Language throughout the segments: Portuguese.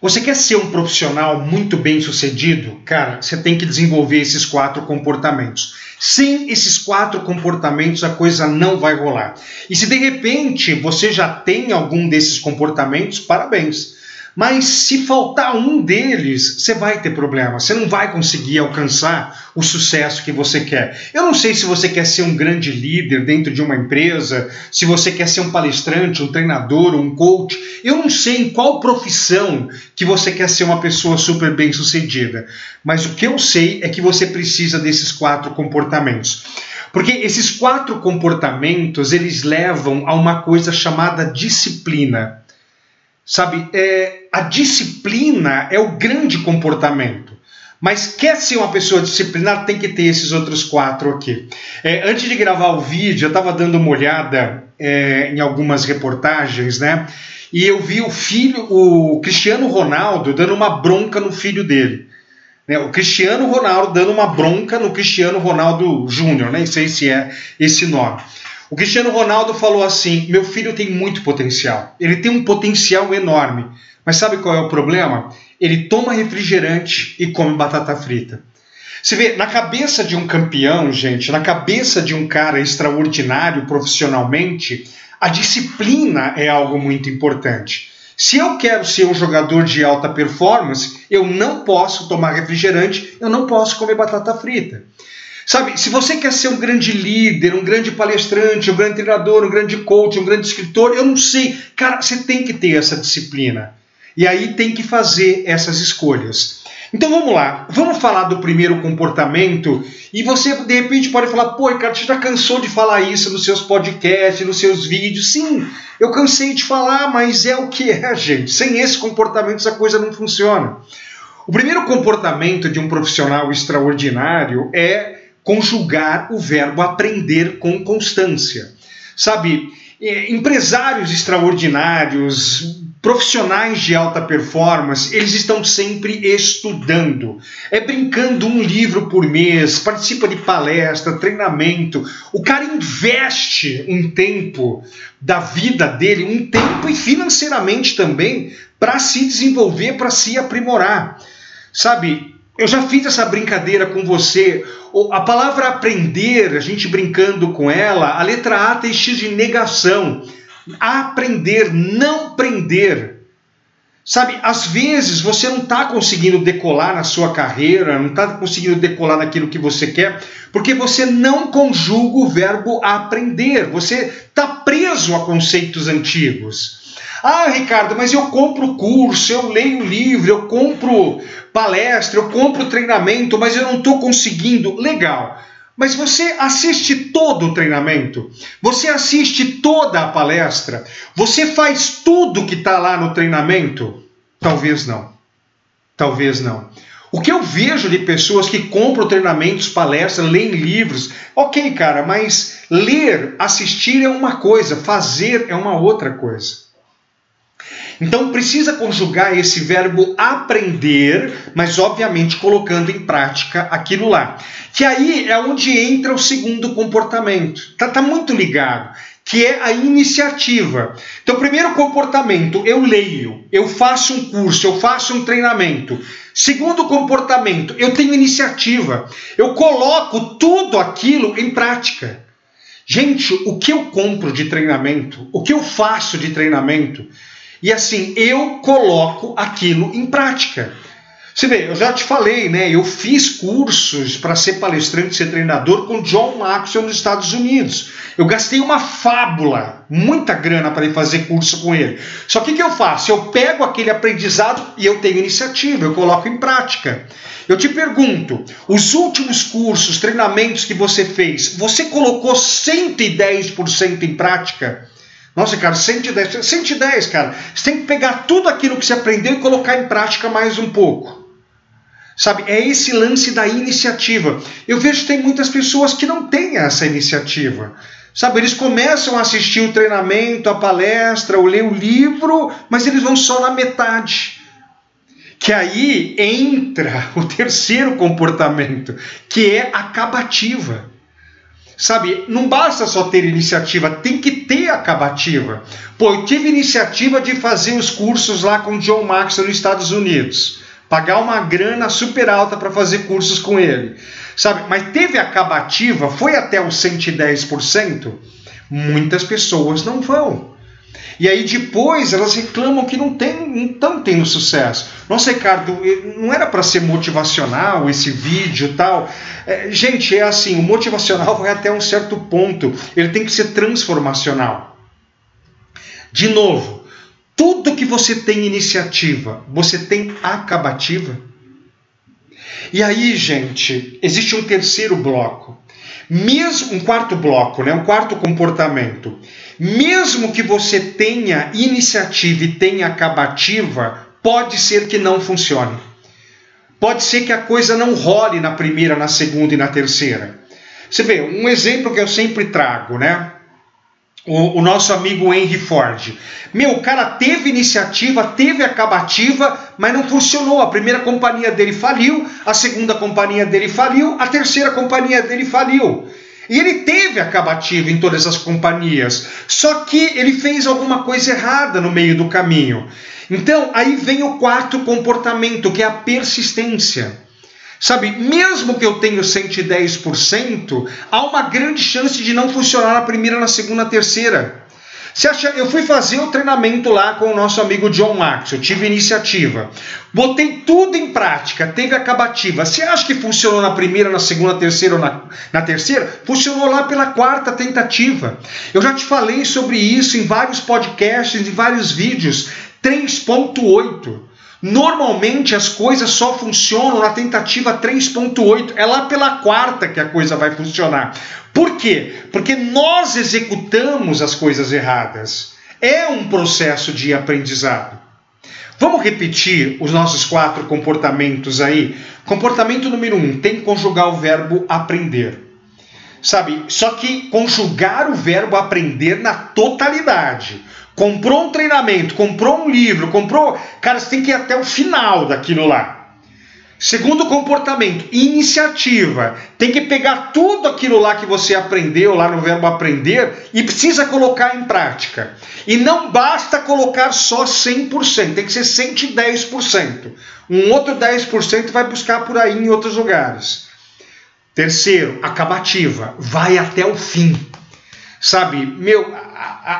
Você quer ser um profissional muito bem sucedido? Cara, você tem que desenvolver esses quatro comportamentos. Sem esses quatro comportamentos, a coisa não vai rolar. E se de repente você já tem algum desses comportamentos, parabéns. Mas se faltar um deles, você vai ter problema. Você não vai conseguir alcançar o sucesso que você quer. Eu não sei se você quer ser um grande líder dentro de uma empresa, se você quer ser um palestrante, um treinador, um coach. Eu não sei em qual profissão que você quer ser uma pessoa super bem sucedida. Mas o que eu sei é que você precisa desses quatro comportamentos. Porque esses quatro comportamentos, eles levam a uma coisa chamada disciplina. Sabe, é, a disciplina é o grande comportamento. Mas quer ser uma pessoa disciplinada, tem que ter esses outros quatro aqui. É, antes de gravar o vídeo, eu estava dando uma olhada é, em algumas reportagens, né? E eu vi o filho, o Cristiano Ronaldo, dando uma bronca no filho dele. Né? O Cristiano Ronaldo dando uma bronca no Cristiano Ronaldo Júnior, nem sei se é esse nome. O Cristiano Ronaldo falou assim: meu filho tem muito potencial, ele tem um potencial enorme, mas sabe qual é o problema? Ele toma refrigerante e come batata frita. Você vê, na cabeça de um campeão, gente, na cabeça de um cara extraordinário profissionalmente, a disciplina é algo muito importante. Se eu quero ser um jogador de alta performance, eu não posso tomar refrigerante, eu não posso comer batata frita. Sabe, se você quer ser um grande líder, um grande palestrante, um grande treinador, um grande coach, um grande escritor, eu não sei. Cara, você tem que ter essa disciplina. E aí tem que fazer essas escolhas. Então vamos lá, vamos falar do primeiro comportamento e você de repente pode falar, pô, cara, você já cansou de falar isso nos seus podcasts, nos seus vídeos. Sim, eu cansei de falar, mas é o que é, gente. Sem esse comportamento essa coisa não funciona. O primeiro comportamento de um profissional extraordinário é conjugar o verbo aprender com constância. Sabe, é, empresários extraordinários, profissionais de alta performance, eles estão sempre estudando. É brincando um livro por mês, participa de palestra, treinamento. O cara investe um tempo da vida dele, um tempo e financeiramente também, para se desenvolver, para se aprimorar. Sabe, eu já fiz essa brincadeira com você. A palavra aprender, a gente brincando com ela, a letra A tem X de negação. Aprender, não prender. Sabe, às vezes você não está conseguindo decolar na sua carreira, não está conseguindo decolar naquilo que você quer, porque você não conjuga o verbo aprender. Você está preso a conceitos antigos. Ah, Ricardo, mas eu compro curso, eu leio livro, eu compro palestra, eu compro treinamento, mas eu não estou conseguindo. Legal. Mas você assiste todo o treinamento, você assiste toda a palestra, você faz tudo que está lá no treinamento? Talvez não. Talvez não. O que eu vejo de pessoas que compram treinamentos, palestras, leem livros, ok, cara, mas ler, assistir é uma coisa, fazer é uma outra coisa. Então precisa conjugar esse verbo aprender, mas obviamente colocando em prática aquilo lá. Que aí é onde entra o segundo comportamento. Tá, tá muito ligado que é a iniciativa. Então, primeiro comportamento, eu leio, eu faço um curso, eu faço um treinamento. Segundo comportamento, eu tenho iniciativa, eu coloco tudo aquilo em prática. Gente, o que eu compro de treinamento, o que eu faço de treinamento, e assim, eu coloco aquilo em prática. Você vê, eu já te falei, né? Eu fiz cursos para ser palestrante, ser treinador com John Maxwell nos Estados Unidos. Eu gastei uma fábula, muita grana para ir fazer curso com ele. Só que o que eu faço? Eu pego aquele aprendizado e eu tenho iniciativa, eu coloco em prática. Eu te pergunto, os últimos cursos, treinamentos que você fez, você colocou 110% em prática? Nossa, cara, 110, 110, cara. Você tem que pegar tudo aquilo que você aprendeu e colocar em prática mais um pouco. Sabe, é esse lance da iniciativa. Eu vejo que tem muitas pessoas que não têm essa iniciativa. Sabe, eles começam a assistir o treinamento, a palestra, ou ler o livro, mas eles vão só na metade. Que aí entra o terceiro comportamento, que é acabativa. Sabe, não basta só ter iniciativa, tem que ter acabativa. Pô, eu tive iniciativa de fazer os cursos lá com o John Maxwell nos Estados Unidos. Pagar uma grana super alta para fazer cursos com ele. Sabe, mas teve acabativa, foi até os 110%. Muitas pessoas não vão. E aí depois elas reclamam que não tem, estão tendo sucesso. Nossa, Ricardo, não era para ser motivacional esse vídeo tal. É, gente, é assim, o motivacional vai até um certo ponto. Ele tem que ser transformacional. De novo, tudo que você tem iniciativa, você tem acabativa. E aí, gente, existe um terceiro bloco. Mesmo um quarto bloco, né, um quarto comportamento mesmo que você tenha iniciativa e tenha acabativa, pode ser que não funcione. Pode ser que a coisa não role na primeira, na segunda e na terceira. Você vê, um exemplo que eu sempre trago, né? O, o, nosso amigo Henry Ford. Meu, o cara teve iniciativa, teve acabativa, mas não funcionou. A primeira companhia dele faliu, a segunda companhia dele faliu, a terceira companhia dele faliu. E ele teve acabativa em todas as companhias, só que ele fez alguma coisa errada no meio do caminho. Então, aí vem o quarto comportamento, que é a persistência. Sabe, mesmo que eu tenha 110%, há uma grande chance de não funcionar na primeira, na segunda, na terceira. Você acha, eu fui fazer o treinamento lá com o nosso amigo John Max, eu tive iniciativa. Botei tudo em prática, teve acabativa. Você acha que funcionou na primeira, na segunda, terceira ou na, na terceira? Funcionou lá pela quarta tentativa. Eu já te falei sobre isso em vários podcasts, em vários vídeos. 3.8. Normalmente as coisas só funcionam na tentativa 3.8, é lá pela quarta que a coisa vai funcionar. Por quê? Porque nós executamos as coisas erradas. É um processo de aprendizado. Vamos repetir os nossos quatro comportamentos aí? Comportamento número um: tem que conjugar o verbo aprender. Sabe? Só que conjugar o verbo aprender na totalidade comprou um treinamento, comprou um livro, comprou. Cara, você tem que ir até o final daquilo lá. Segundo comportamento, iniciativa. Tem que pegar tudo aquilo lá que você aprendeu, lá no verbo aprender, e precisa colocar em prática. E não basta colocar só 100%, tem que ser 110%. Um outro 10% vai buscar por aí em outros lugares. Terceiro, acabativa. Vai até o fim. Sabe, meu,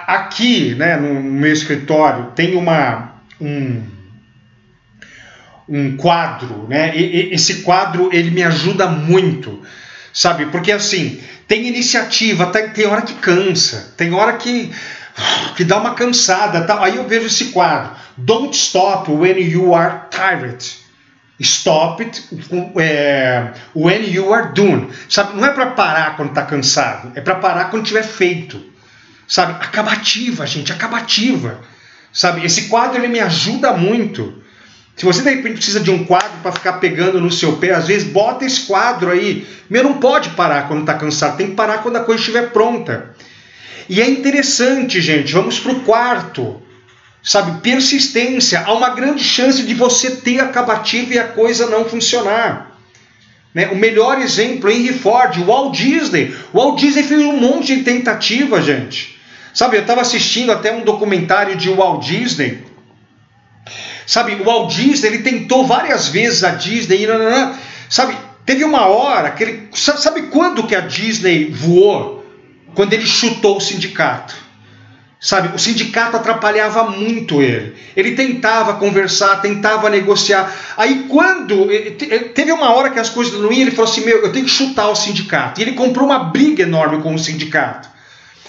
aqui, né, no meu escritório, tem uma um, um quadro, né? E, esse quadro ele me ajuda muito, sabe? Porque assim tem iniciativa, tem, tem hora que cansa, tem hora que que dá uma cansada, tal. Aí eu vejo esse quadro. Don't stop when you are tired. Stop it é, when you are done. Sabe? Não é para parar quando está cansado, é para parar quando tiver feito. Sabe? Acabativa, gente, acabativa. Sabe? Esse quadro ele me ajuda muito. Se você de repente precisa de um quadro para ficar pegando no seu pé, às vezes bota esse quadro aí. Meu, não pode parar quando está cansado, tem que parar quando a coisa estiver pronta. E é interessante, gente, vamos para o quarto. Sabe, persistência. Há uma grande chance de você ter acabativa e a coisa não funcionar. Né? O melhor exemplo é Henry Ford, Walt Disney. Walt Disney fez um monte de tentativa, gente. Sabe, eu estava assistindo até um documentário de Walt Disney. Sabe, o Walt Disney ele tentou várias vezes a Disney, e, sabe, teve uma hora que ele, sabe quando que a Disney voou? Quando ele chutou o sindicato. Sabe, o sindicato atrapalhava muito ele. Ele tentava conversar, tentava negociar. Aí quando teve uma hora que as coisas não iam, ele falou assim: "Meu, eu tenho que chutar o sindicato". E ele comprou uma briga enorme com o sindicato.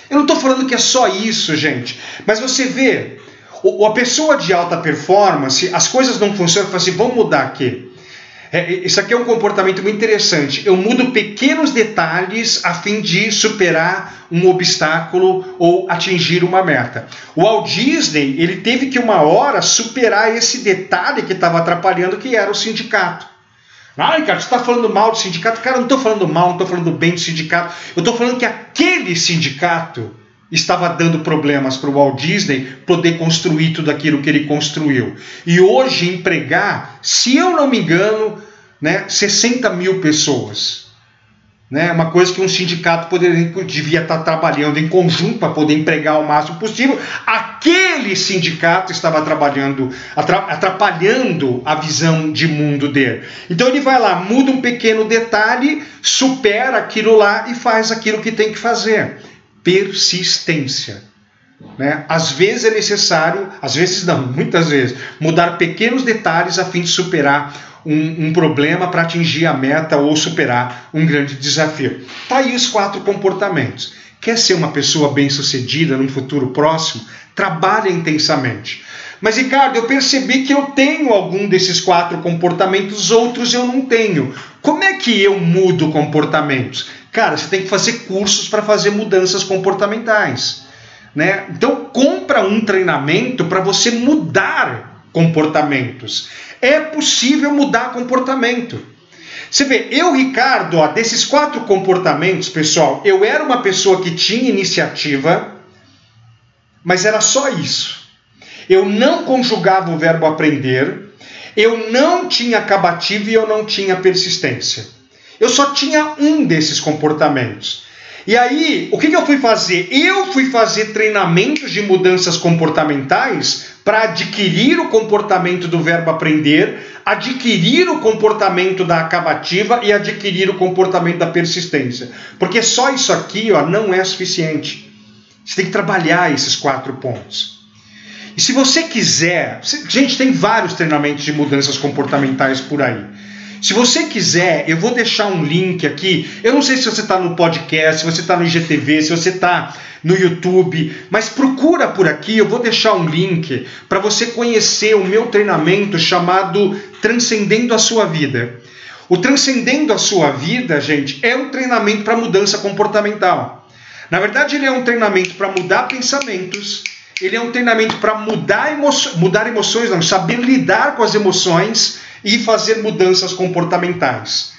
Eu não estou falando que é só isso, gente. Mas você vê, a pessoa de alta performance, as coisas não funcionam, fala assim, vamos mudar aqui. É, isso aqui é um comportamento muito interessante. Eu mudo pequenos detalhes a fim de superar um obstáculo ou atingir uma meta. O Walt Disney ele teve que uma hora superar esse detalhe que estava atrapalhando, que era o sindicato. Ai, cara, você está falando mal do sindicato? Cara, eu não estou falando mal, não estou falando bem do sindicato. Eu estou falando que aquele sindicato estava dando problemas para o Walt Disney poder construir tudo aquilo que ele construiu. E hoje empregar, se eu não me engano, né, 60 mil pessoas. né? Uma coisa que um sindicato poderia, devia estar trabalhando em conjunto para poder empregar o máximo possível. Aquele sindicato estava trabalhando, atrapalhando a visão de mundo dele. Então ele vai lá, muda um pequeno detalhe, supera aquilo lá e faz aquilo que tem que fazer. Persistência. Né? Às vezes é necessário, às vezes não, muitas vezes, mudar pequenos detalhes a fim de superar um, um problema para atingir a meta ou superar um grande desafio. Tá aí os quatro comportamentos. Quer ser uma pessoa bem-sucedida num futuro próximo? Trabalhe intensamente. Mas, Ricardo, eu percebi que eu tenho algum desses quatro comportamentos, outros eu não tenho. Como é que eu mudo comportamentos? Cara, você tem que fazer cursos para fazer mudanças comportamentais. Né? Então, compra um treinamento para você mudar comportamentos. É possível mudar comportamento. Você vê, eu, Ricardo, ó, desses quatro comportamentos, pessoal, eu era uma pessoa que tinha iniciativa, mas era só isso. Eu não conjugava o verbo aprender, eu não tinha acabativo e eu não tinha persistência. Eu só tinha um desses comportamentos. E aí, o que, que eu fui fazer? Eu fui fazer treinamentos de mudanças comportamentais para adquirir o comportamento do verbo aprender, adquirir o comportamento da acabativa e adquirir o comportamento da persistência. Porque só isso aqui ó, não é suficiente. Você tem que trabalhar esses quatro pontos. E se você quiser, gente, tem vários treinamentos de mudanças comportamentais por aí. Se você quiser, eu vou deixar um link aqui. Eu não sei se você está no podcast, se você está no IGTV, se você está no YouTube, mas procura por aqui. Eu vou deixar um link para você conhecer o meu treinamento chamado Transcendendo a Sua Vida. O Transcendendo a Sua Vida, gente, é um treinamento para mudança comportamental. Na verdade, ele é um treinamento para mudar pensamentos, ele é um treinamento para mudar, emo mudar emoções, não, saber lidar com as emoções e fazer mudanças comportamentais.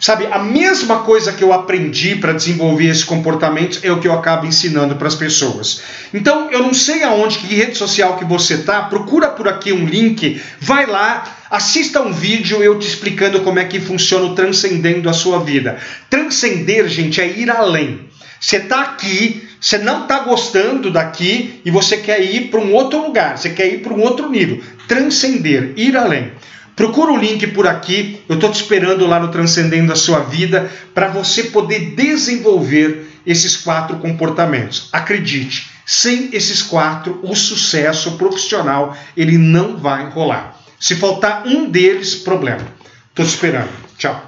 Sabe, a mesma coisa que eu aprendi para desenvolver esses comportamentos é o que eu acabo ensinando para as pessoas. Então, eu não sei aonde, que rede social que você tá, procura por aqui um link, vai lá, assista um vídeo eu te explicando como é que funciona o transcendendo a sua vida. Transcender, gente, é ir além. Você está aqui, você não está gostando daqui e você quer ir para um outro lugar, você quer ir para um outro nível. Transcender, ir além. Procura o link por aqui, eu estou te esperando lá no Transcendendo a Sua Vida para você poder desenvolver esses quatro comportamentos. Acredite, sem esses quatro, o sucesso profissional ele não vai rolar. Se faltar um deles, problema. Estou te esperando. Tchau.